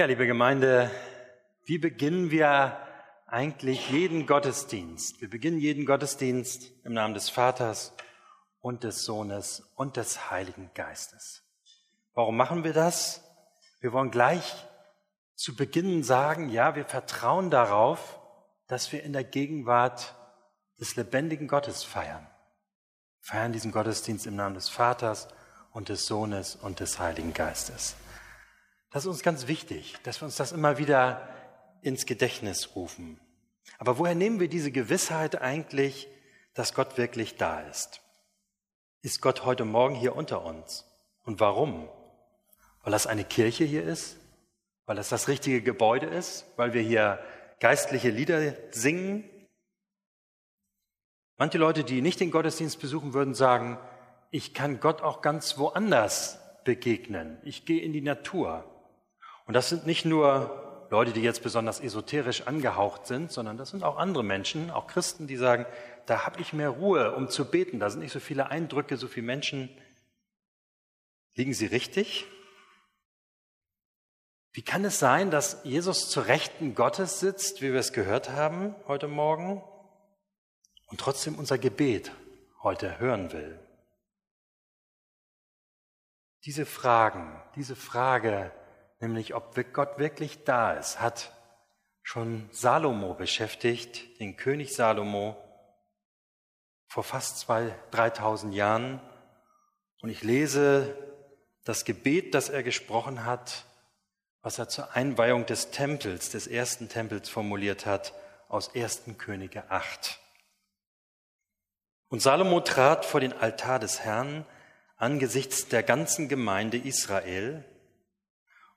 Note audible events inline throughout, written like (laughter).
Ja, liebe Gemeinde, wie beginnen wir eigentlich jeden Gottesdienst? Wir beginnen jeden Gottesdienst im Namen des Vaters und des Sohnes und des Heiligen Geistes. Warum machen wir das? Wir wollen gleich zu Beginn sagen, ja, wir vertrauen darauf, dass wir in der Gegenwart des lebendigen Gottes feiern. Wir feiern diesen Gottesdienst im Namen des Vaters und des Sohnes und des Heiligen Geistes. Das ist uns ganz wichtig, dass wir uns das immer wieder ins Gedächtnis rufen. Aber woher nehmen wir diese Gewissheit eigentlich, dass Gott wirklich da ist? Ist Gott heute Morgen hier unter uns? Und warum? Weil das eine Kirche hier ist? Weil das das richtige Gebäude ist? Weil wir hier geistliche Lieder singen? Manche Leute, die nicht den Gottesdienst besuchen, würden sagen, ich kann Gott auch ganz woanders begegnen. Ich gehe in die Natur. Und das sind nicht nur Leute, die jetzt besonders esoterisch angehaucht sind, sondern das sind auch andere Menschen, auch Christen, die sagen, da habe ich mehr Ruhe, um zu beten. Da sind nicht so viele Eindrücke, so viele Menschen. Liegen sie richtig? Wie kann es sein, dass Jesus zu Rechten Gottes sitzt, wie wir es gehört haben heute Morgen, und trotzdem unser Gebet heute hören will? Diese Fragen, diese Frage nämlich ob Gott wirklich da ist, hat schon Salomo beschäftigt, den König Salomo, vor fast zwei, dreitausend Jahren. Und ich lese das Gebet, das er gesprochen hat, was er zur Einweihung des Tempels, des ersten Tempels formuliert hat, aus 1. Könige 8. Und Salomo trat vor den Altar des Herrn angesichts der ganzen Gemeinde Israel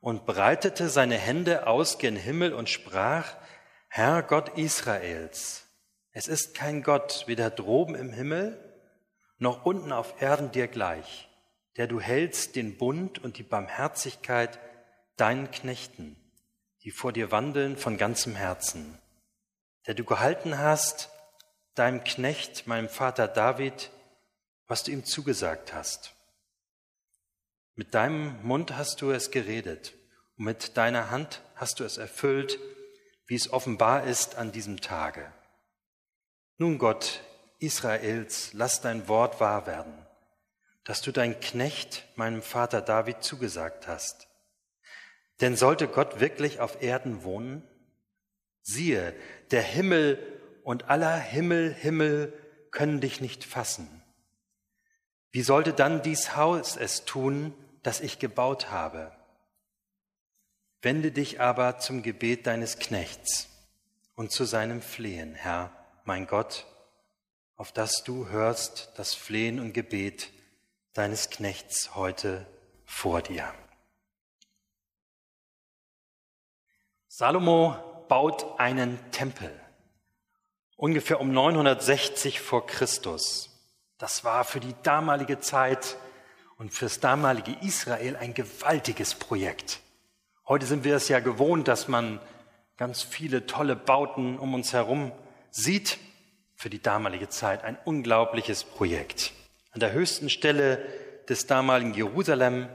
und breitete seine Hände aus gen Himmel und sprach, Herr Gott Israels, es ist kein Gott weder droben im Himmel noch unten auf Erden dir gleich, der du hältst den Bund und die Barmherzigkeit deinen Knechten, die vor dir wandeln von ganzem Herzen, der du gehalten hast, deinem Knecht, meinem Vater David, was du ihm zugesagt hast. Mit deinem Mund hast du es geredet und mit deiner Hand hast du es erfüllt, wie es offenbar ist an diesem Tage. Nun Gott Israels, lass dein Wort wahr werden, dass du dein Knecht, meinem Vater David, zugesagt hast. Denn sollte Gott wirklich auf Erden wohnen? Siehe, der Himmel und aller Himmel, Himmel können dich nicht fassen. Wie sollte dann dies Haus es tun, das ich gebaut habe. Wende dich aber zum Gebet deines Knechts und zu seinem Flehen, Herr, mein Gott, auf das du hörst das Flehen und Gebet deines Knechts heute vor dir. Salomo baut einen Tempel, ungefähr um 960 vor Christus. Das war für die damalige Zeit und fürs damalige Israel ein gewaltiges Projekt. Heute sind wir es ja gewohnt, dass man ganz viele tolle Bauten um uns herum sieht. Für die damalige Zeit ein unglaubliches Projekt. An der höchsten Stelle des damaligen Jerusalem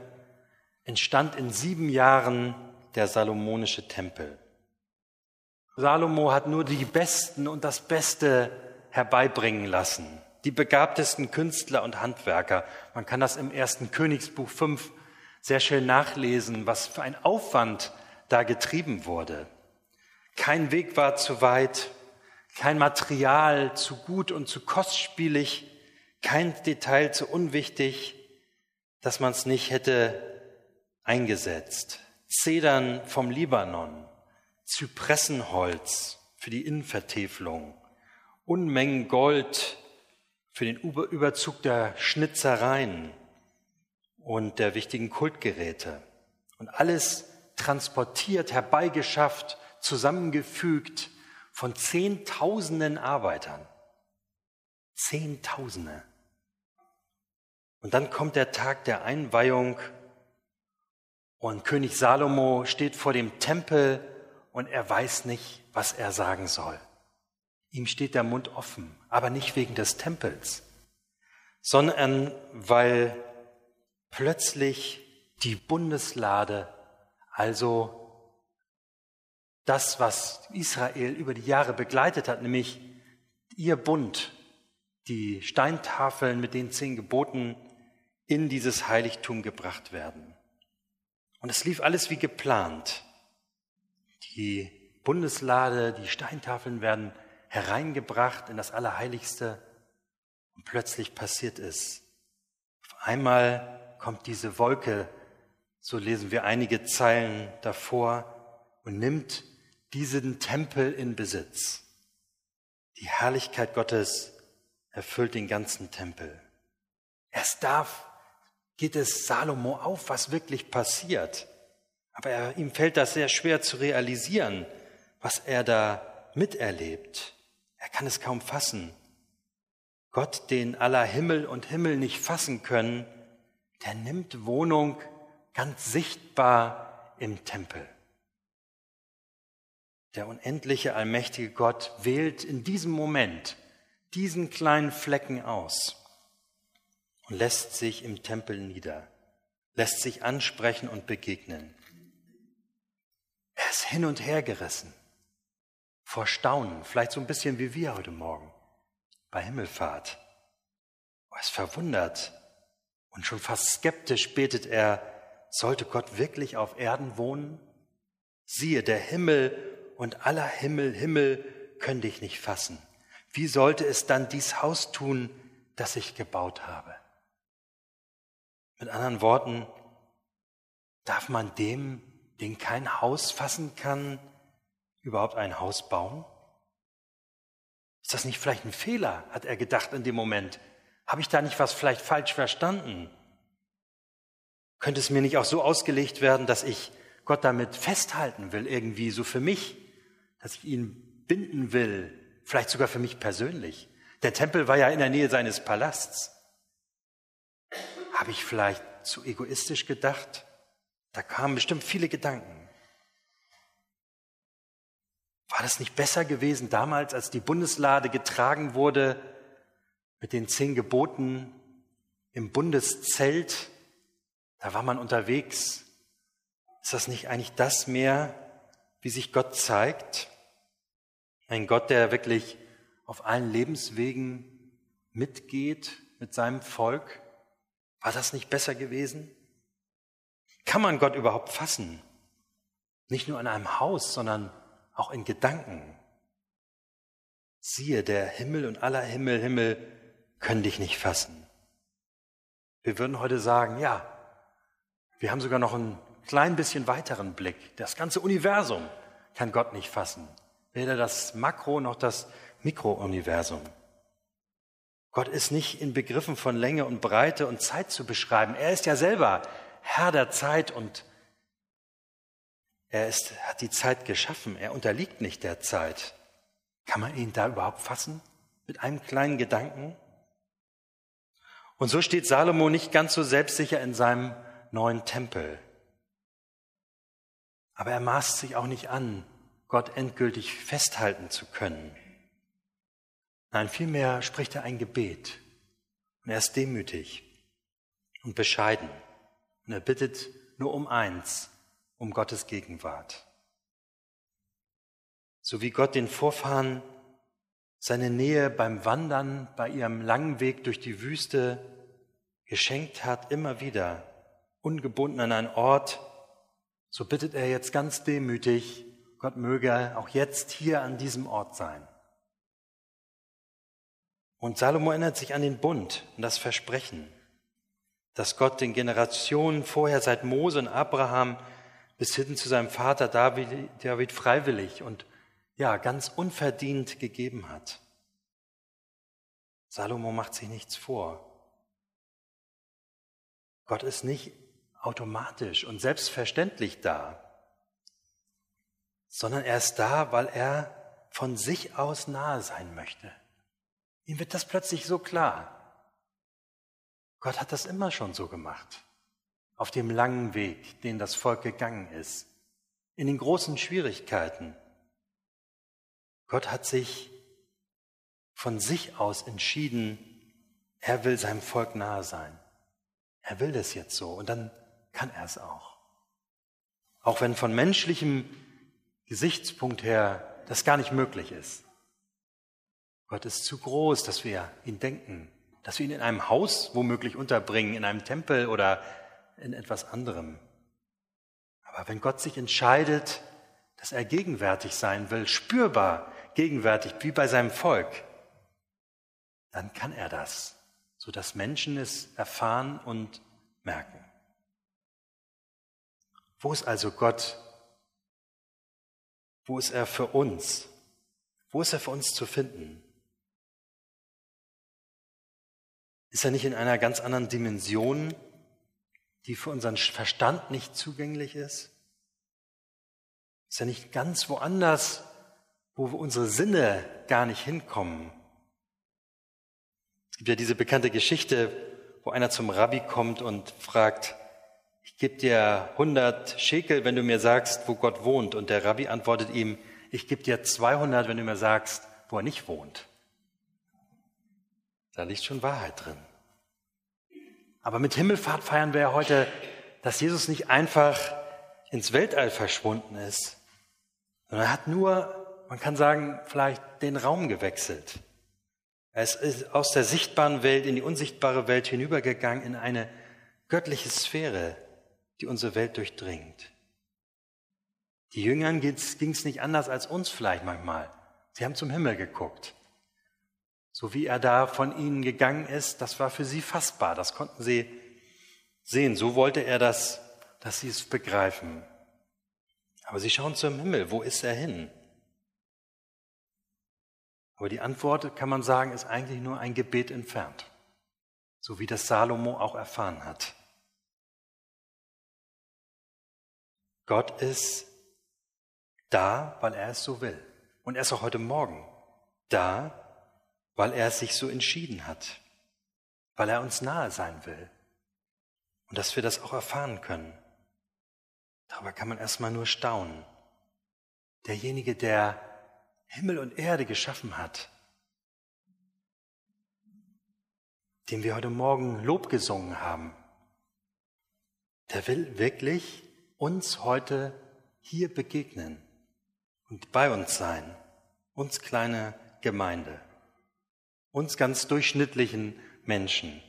entstand in sieben Jahren der Salomonische Tempel. Salomo hat nur die Besten und das Beste herbeibringen lassen die begabtesten Künstler und Handwerker. Man kann das im ersten Königsbuch 5 sehr schön nachlesen, was für ein Aufwand da getrieben wurde. Kein Weg war zu weit, kein Material zu gut und zu kostspielig, kein Detail zu unwichtig, dass man es nicht hätte eingesetzt. Zedern vom Libanon, Zypressenholz für die Innenvertäfelung, Unmengen Gold, für den Überzug der Schnitzereien und der wichtigen Kultgeräte. Und alles transportiert, herbeigeschafft, zusammengefügt von Zehntausenden Arbeitern. Zehntausende. Und dann kommt der Tag der Einweihung und König Salomo steht vor dem Tempel und er weiß nicht, was er sagen soll. Ihm steht der Mund offen, aber nicht wegen des Tempels, sondern weil plötzlich die Bundeslade, also das, was Israel über die Jahre begleitet hat, nämlich ihr Bund, die Steintafeln mit den zehn Geboten in dieses Heiligtum gebracht werden. Und es lief alles wie geplant. Die Bundeslade, die Steintafeln werden hereingebracht in das Allerheiligste und plötzlich passiert es. Auf einmal kommt diese Wolke, so lesen wir einige Zeilen davor, und nimmt diesen Tempel in Besitz. Die Herrlichkeit Gottes erfüllt den ganzen Tempel. Erst da geht es Salomo auf, was wirklich passiert. Aber er, ihm fällt das sehr schwer zu realisieren, was er da miterlebt. Er kann es kaum fassen. Gott, den aller Himmel und Himmel nicht fassen können, der nimmt Wohnung ganz sichtbar im Tempel. Der unendliche, allmächtige Gott wählt in diesem Moment diesen kleinen Flecken aus und lässt sich im Tempel nieder, lässt sich ansprechen und begegnen. Er ist hin und her gerissen, vor Staunen, vielleicht so ein bisschen wie wir heute Morgen bei Himmelfahrt. Er ist verwundert und schon fast skeptisch betet er, sollte Gott wirklich auf Erden wohnen? Siehe, der Himmel und aller Himmel, Himmel können dich nicht fassen. Wie sollte es dann dies Haus tun, das ich gebaut habe? Mit anderen Worten, darf man dem, den kein Haus fassen kann, überhaupt ein Haus bauen? Ist das nicht vielleicht ein Fehler, hat er gedacht in dem Moment. Habe ich da nicht was vielleicht falsch verstanden? Könnte es mir nicht auch so ausgelegt werden, dass ich Gott damit festhalten will, irgendwie so für mich? dass ich ihn binden will, vielleicht sogar für mich persönlich. Der Tempel war ja in der Nähe seines Palasts. Habe ich vielleicht zu egoistisch gedacht? Da kamen bestimmt viele Gedanken. War das nicht besser gewesen damals, als die Bundeslade getragen wurde mit den zehn Geboten im Bundeszelt? Da war man unterwegs. Ist das nicht eigentlich das mehr, wie sich Gott zeigt. Ein Gott, der wirklich auf allen Lebenswegen mitgeht mit seinem Volk. War das nicht besser gewesen? Kann man Gott überhaupt fassen? Nicht nur in einem Haus, sondern auch in Gedanken. Siehe, der Himmel und aller Himmel, Himmel können dich nicht fassen. Wir würden heute sagen, ja, wir haben sogar noch ein klein bisschen weiteren Blick. Das ganze Universum kann Gott nicht fassen. Weder das Makro noch das Mikrouniversum. Gott ist nicht in Begriffen von Länge und Breite und Zeit zu beschreiben. Er ist ja selber Herr der Zeit und er ist, hat die Zeit geschaffen. Er unterliegt nicht der Zeit. Kann man ihn da überhaupt fassen? Mit einem kleinen Gedanken? Und so steht Salomo nicht ganz so selbstsicher in seinem neuen Tempel. Aber er maßt sich auch nicht an, Gott endgültig festhalten zu können. Nein, vielmehr spricht er ein Gebet. Und er ist demütig und bescheiden. Und er bittet nur um eins, um Gottes Gegenwart. So wie Gott den Vorfahren seine Nähe beim Wandern, bei ihrem langen Weg durch die Wüste geschenkt hat, immer wieder, ungebunden an einen Ort, so bittet er jetzt ganz demütig, Gott möge auch jetzt hier an diesem Ort sein. Und Salomo erinnert sich an den Bund und das Versprechen, dass Gott den Generationen vorher seit Mose und Abraham bis hin zu seinem Vater David, David freiwillig und ja, ganz unverdient gegeben hat. Salomo macht sich nichts vor. Gott ist nicht automatisch und selbstverständlich da, sondern er ist da, weil er von sich aus nahe sein möchte. Ihm wird das plötzlich so klar. Gott hat das immer schon so gemacht, auf dem langen Weg, den das Volk gegangen ist, in den großen Schwierigkeiten. Gott hat sich von sich aus entschieden, er will seinem Volk nahe sein. Er will das jetzt so und dann kann er es auch. Auch wenn von menschlichem Gesichtspunkt her das gar nicht möglich ist. Gott ist zu groß, dass wir ihn denken, dass wir ihn in einem Haus womöglich unterbringen, in einem Tempel oder in etwas anderem. Aber wenn Gott sich entscheidet, dass er gegenwärtig sein will, spürbar gegenwärtig, wie bei seinem Volk, dann kann er das, sodass Menschen es erfahren und merken. Wo ist also Gott? Wo ist er für uns? Wo ist er für uns zu finden? Ist er nicht in einer ganz anderen Dimension, die für unseren Verstand nicht zugänglich ist? Ist er nicht ganz woanders, wo unsere Sinne gar nicht hinkommen? Es gibt ja diese bekannte Geschichte, wo einer zum Rabbi kommt und fragt, ich gebe dir 100 Schekel, wenn du mir sagst, wo Gott wohnt. Und der Rabbi antwortet ihm, ich gebe dir 200, wenn du mir sagst, wo er nicht wohnt. Da liegt schon Wahrheit drin. Aber mit Himmelfahrt feiern wir ja heute, dass Jesus nicht einfach ins Weltall verschwunden ist, sondern er hat nur, man kann sagen, vielleicht den Raum gewechselt. Er ist aus der sichtbaren Welt in die unsichtbare Welt hinübergegangen, in eine göttliche Sphäre, die unsere Welt durchdringt. Die Jüngern ging es nicht anders als uns vielleicht manchmal. Sie haben zum Himmel geguckt. So wie er da von ihnen gegangen ist, das war für sie fassbar, das konnten sie sehen. So wollte er das, dass sie es begreifen. Aber sie schauen zum Himmel, wo ist er hin? Aber die Antwort, kann man sagen, ist eigentlich nur ein Gebet entfernt, so wie das Salomo auch erfahren hat. Gott ist da, weil er es so will. Und er ist auch heute Morgen da, weil er sich so entschieden hat, weil er uns nahe sein will und dass wir das auch erfahren können. Darüber kann man erstmal nur staunen. Derjenige, der Himmel und Erde geschaffen hat, dem wir heute Morgen Lob gesungen haben, der will wirklich uns heute hier begegnen und bei uns sein, uns kleine Gemeinde uns ganz durchschnittlichen Menschen.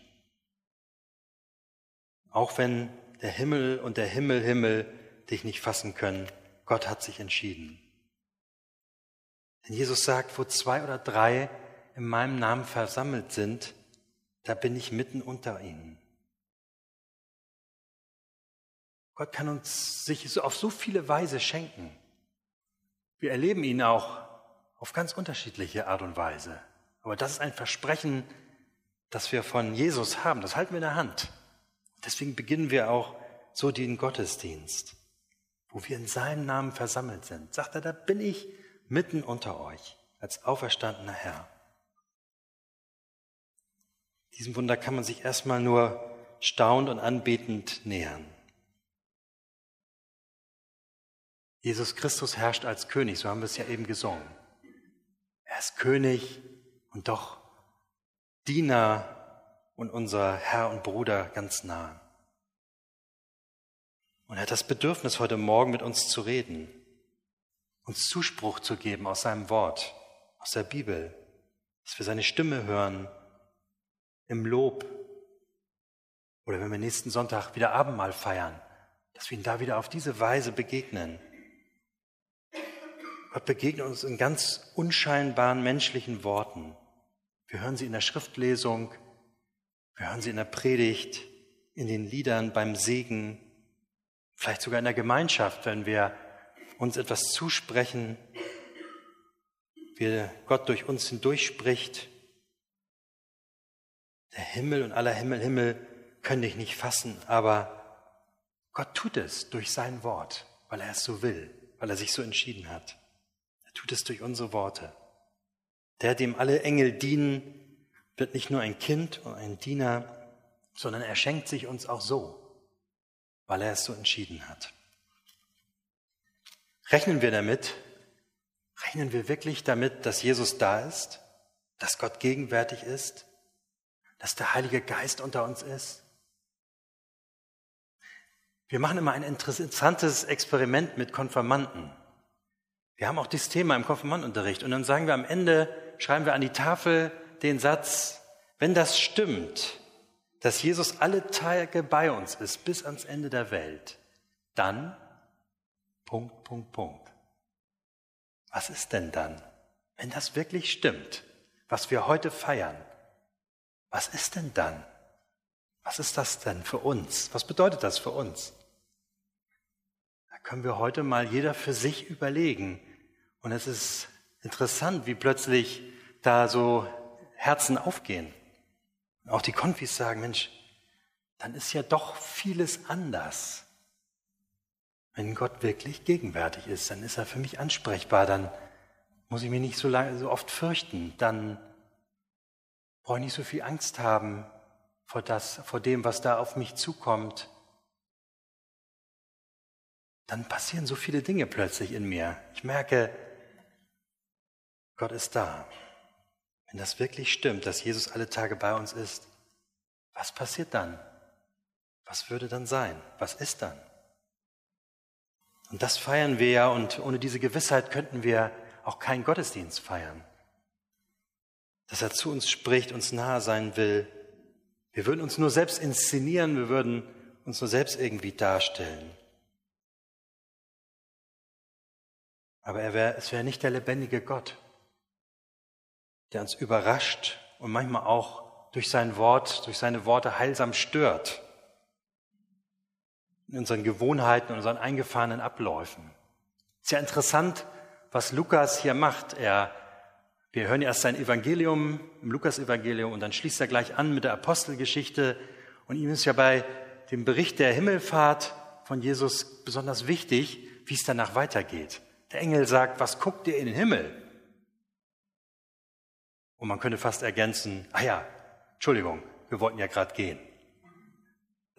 Auch wenn der Himmel und der Himmel, Himmel dich nicht fassen können, Gott hat sich entschieden. Denn Jesus sagt, wo zwei oder drei in meinem Namen versammelt sind, da bin ich mitten unter ihnen. Gott kann uns sich auf so viele Weise schenken. Wir erleben ihn auch auf ganz unterschiedliche Art und Weise. Aber das ist ein Versprechen, das wir von Jesus haben. Das halten wir in der Hand. Deswegen beginnen wir auch so den Gottesdienst, wo wir in seinem Namen versammelt sind. Sagt er, da bin ich mitten unter euch als auferstandener Herr. Diesem Wunder kann man sich erstmal nur staunend und anbetend nähern. Jesus Christus herrscht als König, so haben wir es ja eben gesungen. Er ist König und doch Diener und unser Herr und Bruder ganz nah. Und er hat das Bedürfnis, heute Morgen mit uns zu reden, uns Zuspruch zu geben aus seinem Wort, aus der Bibel, dass wir seine Stimme hören im Lob oder wenn wir nächsten Sonntag wieder Abendmahl feiern, dass wir ihn da wieder auf diese Weise begegnen. Gott begegnet uns in ganz unscheinbaren menschlichen Worten. Wir hören sie in der Schriftlesung, wir hören sie in der Predigt, in den Liedern, beim Segen, vielleicht sogar in der Gemeinschaft, wenn wir uns etwas zusprechen, wie Gott durch uns hindurch spricht. Der Himmel und aller Himmel, Himmel können dich nicht fassen, aber Gott tut es durch sein Wort, weil er es so will, weil er sich so entschieden hat. Er tut es durch unsere Worte. Der, dem alle Engel dienen, wird nicht nur ein Kind und ein Diener, sondern er schenkt sich uns auch so, weil er es so entschieden hat. Rechnen wir damit? Rechnen wir wirklich damit, dass Jesus da ist, dass Gott gegenwärtig ist, dass der Heilige Geist unter uns ist? Wir machen immer ein interessantes Experiment mit Konfirmanden. Wir haben auch das Thema im Konfirmandunterricht und dann sagen wir am Ende, schreiben wir an die Tafel den Satz, wenn das stimmt, dass Jesus alle Tage bei uns ist bis ans Ende der Welt, dann Punkt, Punkt, Punkt. Was ist denn dann, wenn das wirklich stimmt, was wir heute feiern? Was ist denn dann? Was ist das denn für uns? Was bedeutet das für uns? Da können wir heute mal jeder für sich überlegen. Und es ist interessant, wie plötzlich da so Herzen aufgehen. Auch die Konfis sagen, Mensch, dann ist ja doch vieles anders. Wenn Gott wirklich gegenwärtig ist, dann ist er für mich ansprechbar, dann muss ich mich nicht so, lange, so oft fürchten, dann brauche ich nicht so viel Angst haben vor, das, vor dem, was da auf mich zukommt. Dann passieren so viele Dinge plötzlich in mir. Ich merke, Gott ist da. Wenn das wirklich stimmt, dass Jesus alle Tage bei uns ist, was passiert dann? Was würde dann sein? Was ist dann? Und das feiern wir ja und ohne diese Gewissheit könnten wir auch keinen Gottesdienst feiern. Dass er zu uns spricht, uns nahe sein will. Wir würden uns nur selbst inszenieren, wir würden uns nur selbst irgendwie darstellen. Aber er wär, es wäre nicht der lebendige Gott, der uns überrascht und manchmal auch durch sein Wort, durch seine Worte heilsam stört. In unseren Gewohnheiten, in unseren eingefahrenen Abläufen. Sehr interessant, was Lukas hier macht. Er, wir hören erst sein Evangelium im Lukas-Evangelium und dann schließt er gleich an mit der Apostelgeschichte. Und ihm ist ja bei dem Bericht der Himmelfahrt von Jesus besonders wichtig, wie es danach weitergeht. Der Engel sagt, was guckt ihr in den Himmel? Und man könnte fast ergänzen, ah ja, Entschuldigung, wir wollten ja gerade gehen.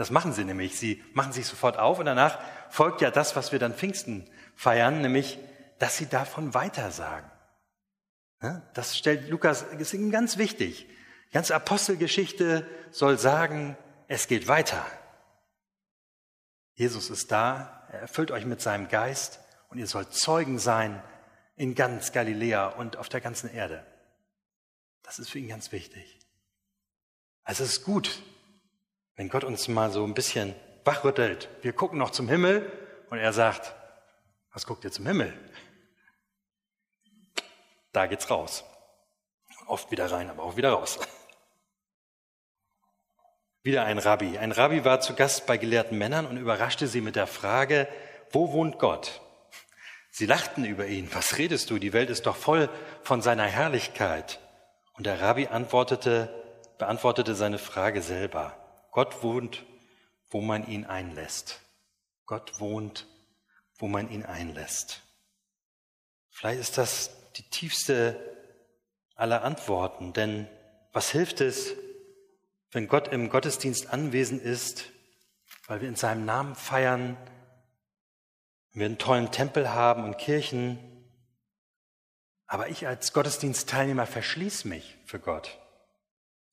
Das machen sie nämlich. Sie machen sich sofort auf und danach folgt ja das, was wir dann Pfingsten feiern, nämlich, dass sie davon weitersagen. Das stellt Lukas, ist ihm ganz wichtig. Die ganze Apostelgeschichte soll sagen, es geht weiter. Jesus ist da, er erfüllt euch mit seinem Geist und ihr sollt Zeugen sein in ganz Galiläa und auf der ganzen Erde. Das ist für ihn ganz wichtig. Also es ist gut, wenn Gott uns mal so ein bisschen wachrüttelt. Wir gucken noch zum Himmel und er sagt, was guckt ihr zum Himmel? Da geht's raus. Oft wieder rein, aber auch wieder raus. (laughs) Wieder ein Rabbi. Ein Rabbi war zu Gast bei gelehrten Männern und überraschte sie mit der Frage, wo wohnt Gott? Sie lachten über ihn. Was redest du? Die Welt ist doch voll von seiner Herrlichkeit. Und der Rabbi antwortete, beantwortete seine Frage selber. Gott wohnt, wo man ihn einlässt. Gott wohnt, wo man ihn einlässt. Vielleicht ist das die tiefste aller Antworten, denn was hilft es, wenn Gott im Gottesdienst anwesend ist, weil wir in seinem Namen feiern, wir einen tollen Tempel haben und Kirchen, aber ich als Gottesdienstteilnehmer verschließe mich für Gott.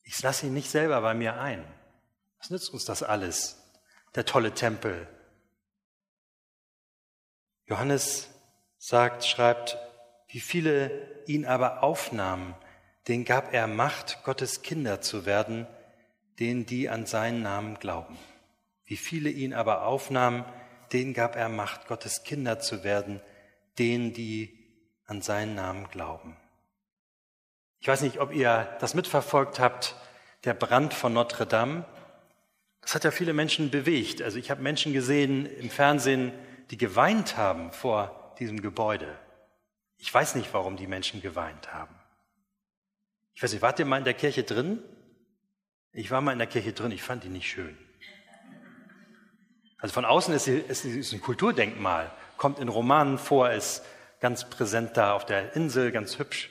Ich lasse ihn nicht selber bei mir ein. Was nützt uns das alles? Der tolle Tempel. Johannes sagt, schreibt, wie viele ihn aber aufnahmen, den gab er Macht, Gottes Kinder zu werden, denen die an seinen Namen glauben. Wie viele ihn aber aufnahmen, denen gab er Macht, Gottes Kinder zu werden, denen die an seinen Namen glauben. Ich weiß nicht, ob ihr das mitverfolgt habt, der Brand von Notre Dame. Das hat ja viele Menschen bewegt. Also ich habe Menschen gesehen im Fernsehen, die geweint haben vor diesem Gebäude. Ich weiß nicht, warum die Menschen geweint haben. Ich weiß nicht, wart ihr mal in der Kirche drin? Ich war mal in der Kirche drin, ich fand die nicht schön. Also von außen ist sie, ein Kulturdenkmal, kommt in Romanen vor, ist ganz präsent da auf der Insel, ganz hübsch.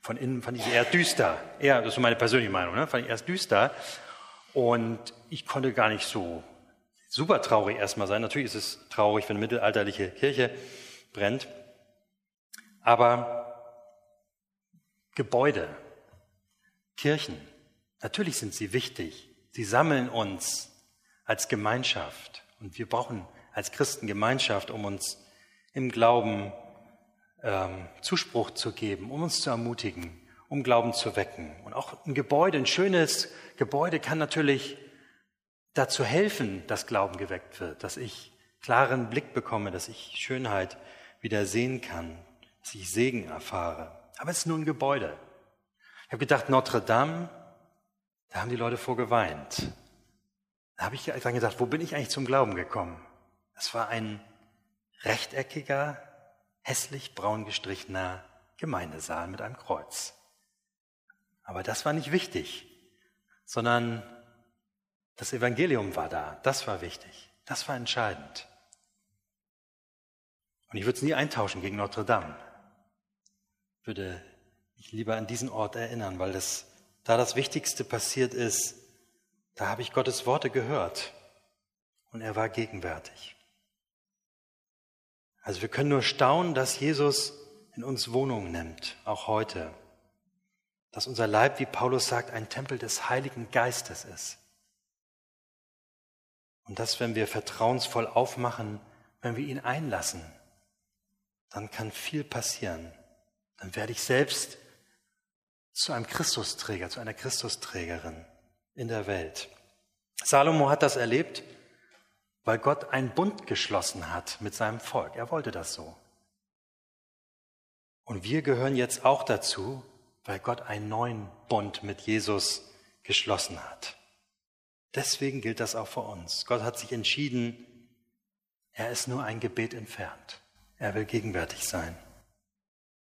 Von innen fand ich sie eher düster. Eher, das ist meine persönliche Meinung, ne? fand ich erst düster. Und ich konnte gar nicht so super traurig erstmal sein. Natürlich ist es traurig, wenn eine mittelalterliche Kirche brennt. Aber Gebäude, Kirchen, natürlich sind sie wichtig. Sie sammeln uns als Gemeinschaft. Und wir brauchen als Christen Gemeinschaft, um uns im Glauben ähm, Zuspruch zu geben, um uns zu ermutigen, um Glauben zu wecken. Und auch ein Gebäude, ein schönes Gebäude kann natürlich dazu helfen, dass Glauben geweckt wird, dass ich klaren Blick bekomme, dass ich Schönheit wieder sehen kann, dass ich Segen erfahre. Aber es ist nur ein Gebäude. Ich habe gedacht, Notre Dame, da haben die Leute vorgeweint. Da habe ich dann gedacht, wo bin ich eigentlich zum Glauben gekommen? Das war ein rechteckiger, hässlich braun gestrichener Gemeindesaal mit einem Kreuz. Aber das war nicht wichtig, sondern das Evangelium war da. Das war wichtig. Das war entscheidend. Und ich würde es nie eintauschen gegen Notre Dame. Ich würde mich lieber an diesen Ort erinnern, weil das, da das Wichtigste passiert ist, da habe ich Gottes Worte gehört und er war gegenwärtig. Also wir können nur staunen, dass Jesus in uns Wohnung nimmt, auch heute. Dass unser Leib, wie Paulus sagt, ein Tempel des Heiligen Geistes ist. Und dass, wenn wir vertrauensvoll aufmachen, wenn wir ihn einlassen, dann kann viel passieren. Dann werde ich selbst zu einem Christusträger, zu einer Christusträgerin in der Welt. Salomo hat das erlebt, weil Gott einen Bund geschlossen hat mit seinem Volk. Er wollte das so. Und wir gehören jetzt auch dazu, weil Gott einen neuen Bund mit Jesus geschlossen hat. Deswegen gilt das auch für uns. Gott hat sich entschieden, er ist nur ein Gebet entfernt. Er will gegenwärtig sein.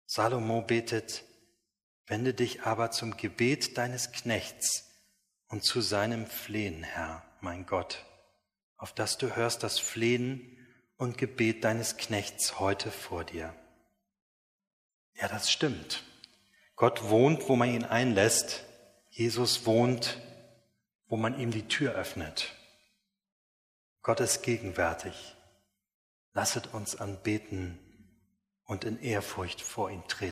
Salomo betet, wende dich aber zum Gebet deines Knechts und zu seinem Flehen, Herr, mein Gott, auf das du hörst das Flehen und Gebet deines Knechts heute vor dir. Ja, das stimmt. Gott wohnt, wo man ihn einlässt. Jesus wohnt, wo man ihm die Tür öffnet. Gott ist gegenwärtig. Lasset uns anbeten und in Ehrfurcht vor ihn treten.